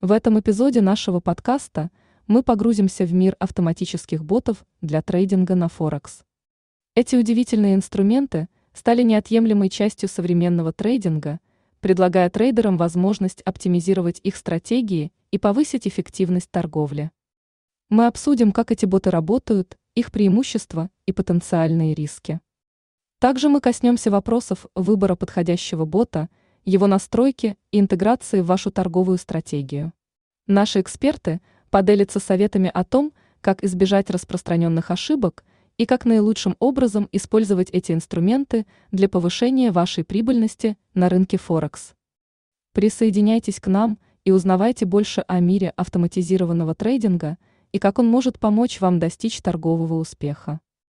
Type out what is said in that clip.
В этом эпизоде нашего подкаста мы погрузимся в мир автоматических ботов для трейдинга на Форекс. Эти удивительные инструменты стали неотъемлемой частью современного трейдинга, предлагая трейдерам возможность оптимизировать их стратегии и повысить эффективность торговли. Мы обсудим, как эти боты работают, их преимущества и потенциальные риски. Также мы коснемся вопросов выбора подходящего бота – его настройки и интеграции в вашу торговую стратегию. Наши эксперты поделятся советами о том, как избежать распространенных ошибок и как наилучшим образом использовать эти инструменты для повышения вашей прибыльности на рынке Форекс. Присоединяйтесь к нам и узнавайте больше о мире автоматизированного трейдинга и как он может помочь вам достичь торгового успеха.